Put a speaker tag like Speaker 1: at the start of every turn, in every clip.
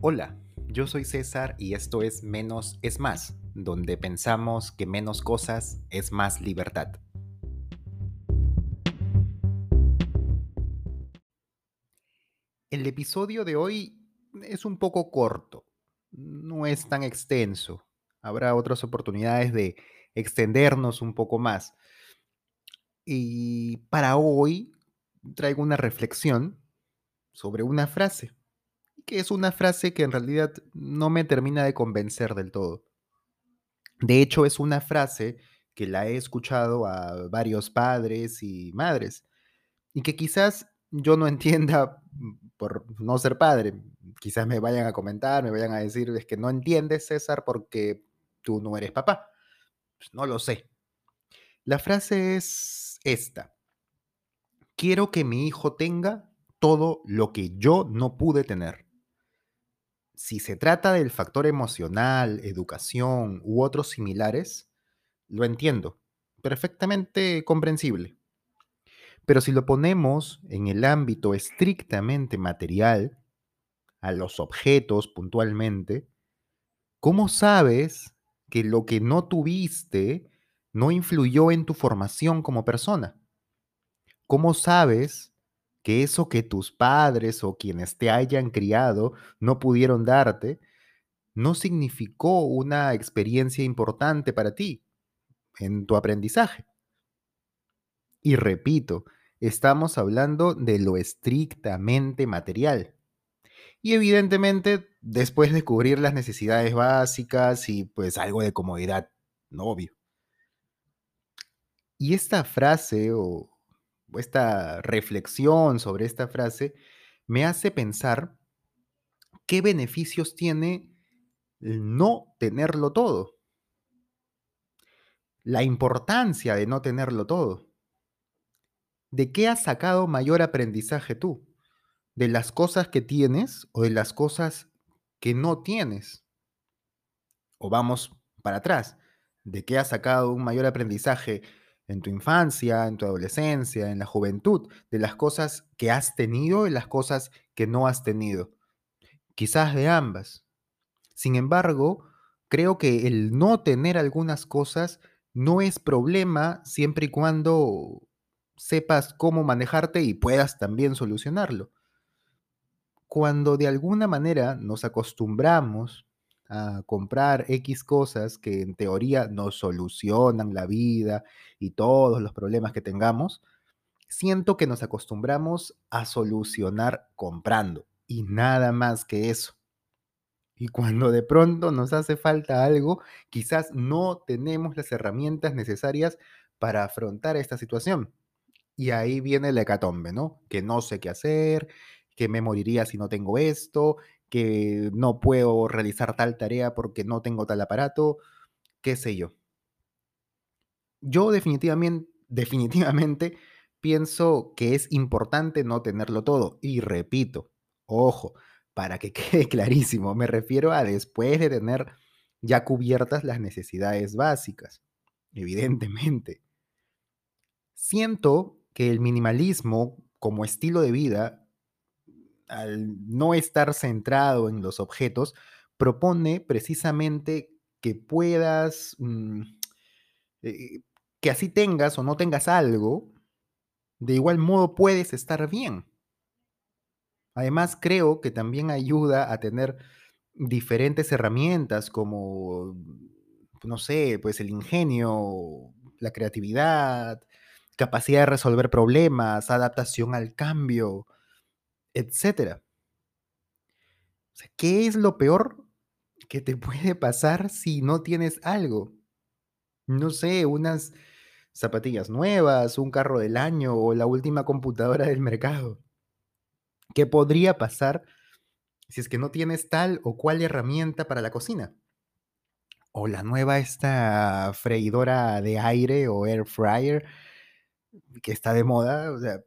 Speaker 1: Hola, yo soy César y esto es Menos es Más, donde pensamos que menos cosas es más libertad. El episodio de hoy es un poco corto, no es tan extenso. Habrá otras oportunidades de extendernos un poco más. Y para hoy traigo una reflexión sobre una frase que es una frase que en realidad no me termina de convencer del todo. De hecho, es una frase que la he escuchado a varios padres y madres y que quizás yo no entienda por no ser padre. Quizás me vayan a comentar, me vayan a decir, es que no entiendes, César, porque tú no eres papá. Pues no lo sé. La frase es esta. Quiero que mi hijo tenga todo lo que yo no pude tener si se trata del factor emocional, educación u otros similares, lo entiendo, perfectamente comprensible. Pero si lo ponemos en el ámbito estrictamente material, a los objetos puntualmente, ¿cómo sabes que lo que no tuviste no influyó en tu formación como persona? ¿Cómo sabes que eso que tus padres o quienes te hayan criado no pudieron darte, no significó una experiencia importante para ti en tu aprendizaje. Y repito, estamos hablando de lo estrictamente material. Y evidentemente, después de cubrir las necesidades básicas y pues algo de comodidad, no obvio. Y esta frase o esta reflexión sobre esta frase me hace pensar qué beneficios tiene no tenerlo todo. La importancia de no tenerlo todo. ¿De qué has sacado mayor aprendizaje tú? ¿De las cosas que tienes o de las cosas que no tienes? O vamos para atrás. ¿De qué has sacado un mayor aprendizaje en tu infancia, en tu adolescencia, en la juventud, de las cosas que has tenido y las cosas que no has tenido. Quizás de ambas. Sin embargo, creo que el no tener algunas cosas no es problema siempre y cuando sepas cómo manejarte y puedas también solucionarlo. Cuando de alguna manera nos acostumbramos a comprar X cosas que en teoría nos solucionan la vida y todos los problemas que tengamos, siento que nos acostumbramos a solucionar comprando y nada más que eso. Y cuando de pronto nos hace falta algo, quizás no tenemos las herramientas necesarias para afrontar esta situación. Y ahí viene el hecatombe, ¿no? Que no sé qué hacer, que me moriría si no tengo esto, que no puedo realizar tal tarea porque no tengo tal aparato, qué sé yo. Yo definitivamente, definitivamente pienso que es importante no tenerlo todo. Y repito, ojo, para que quede clarísimo, me refiero a después de tener ya cubiertas las necesidades básicas, evidentemente. Siento que el minimalismo como estilo de vida al no estar centrado en los objetos, propone precisamente que puedas, mm, eh, que así tengas o no tengas algo, de igual modo puedes estar bien. Además, creo que también ayuda a tener diferentes herramientas como, no sé, pues el ingenio, la creatividad, capacidad de resolver problemas, adaptación al cambio, etcétera. ¿qué es lo peor que te puede pasar si no tienes algo? No sé, unas zapatillas nuevas, un carro del año o la última computadora del mercado. ¿Qué podría pasar si es que no tienes tal o cual herramienta para la cocina? O la nueva esta freidora de aire o air fryer que está de moda, o sea,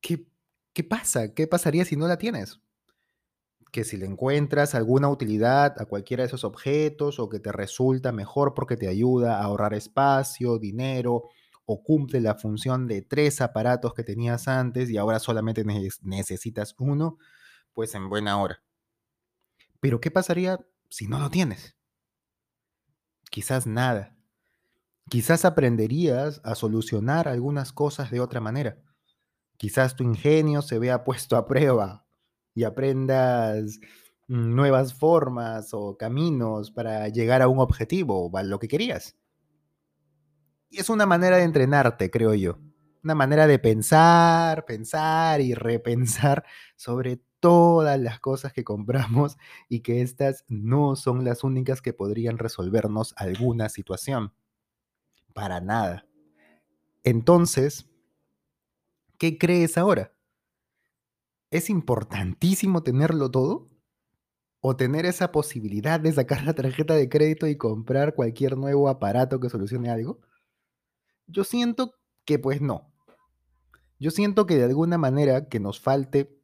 Speaker 1: ¿qué ¿qué pasa? ¿Qué pasaría si no la tienes? Que si le encuentras alguna utilidad a cualquiera de esos objetos o que te resulta mejor porque te ayuda a ahorrar espacio, dinero o cumple la función de tres aparatos que tenías antes y ahora solamente necesitas uno, pues en buena hora. Pero ¿qué pasaría si no lo tienes? Quizás nada. Quizás aprenderías a solucionar algunas cosas de otra manera. Quizás tu ingenio se vea puesto a prueba y aprendas mm, nuevas formas o caminos para llegar a un objetivo o a lo que querías. Y es una manera de entrenarte, creo yo. Una manera de pensar, pensar y repensar sobre todas las cosas que compramos y que estas no son las únicas que podrían resolvernos alguna situación. Para nada. Entonces, ¿qué crees ahora? ¿Es importantísimo tenerlo todo? ¿O tener esa posibilidad de sacar la tarjeta de crédito y comprar cualquier nuevo aparato que solucione algo? Yo siento que pues no. Yo siento que de alguna manera que nos falte,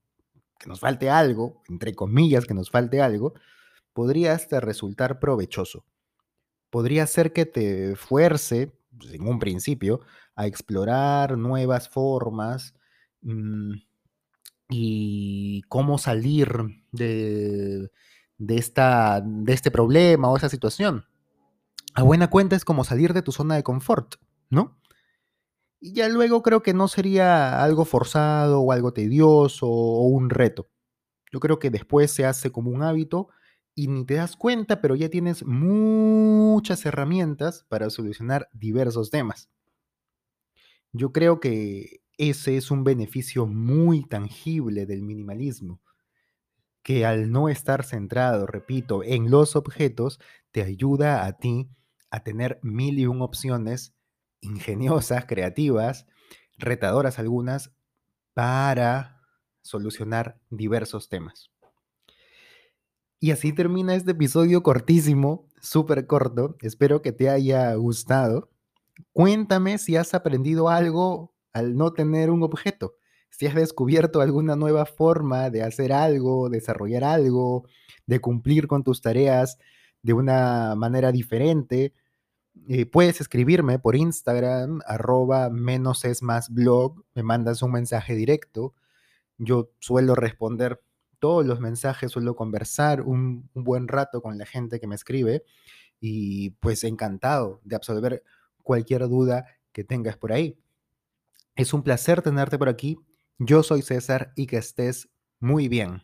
Speaker 1: que nos falte algo, entre comillas, que nos falte algo, podría hasta resultar provechoso. Podría ser que te fuerce, en un principio, a explorar nuevas formas mm, y cómo salir de, de, esta, de este problema o esa situación. A buena cuenta es como salir de tu zona de confort, ¿no? Y ya luego creo que no sería algo forzado o algo tedioso o un reto. Yo creo que después se hace como un hábito y ni te das cuenta, pero ya tienes muchas herramientas para solucionar diversos temas. Yo creo que ese es un beneficio muy tangible del minimalismo, que al no estar centrado, repito, en los objetos, te ayuda a ti a tener mil y un opciones ingeniosas, creativas, retadoras algunas, para solucionar diversos temas. Y así termina este episodio cortísimo, súper corto. Espero que te haya gustado. Cuéntame si has aprendido algo al no tener un objeto. Si has descubierto alguna nueva forma de hacer algo, desarrollar algo, de cumplir con tus tareas de una manera diferente eh, puedes escribirme por Instagram, arroba menos es más blog, me mandas un mensaje directo. Yo suelo responder todos los mensajes, suelo conversar un, buen rato con la gente que me escribe y pues encantado de absolver cualquier duda que tengas por ahí. Es un placer tenerte por aquí. Yo soy César y que estés muy bien.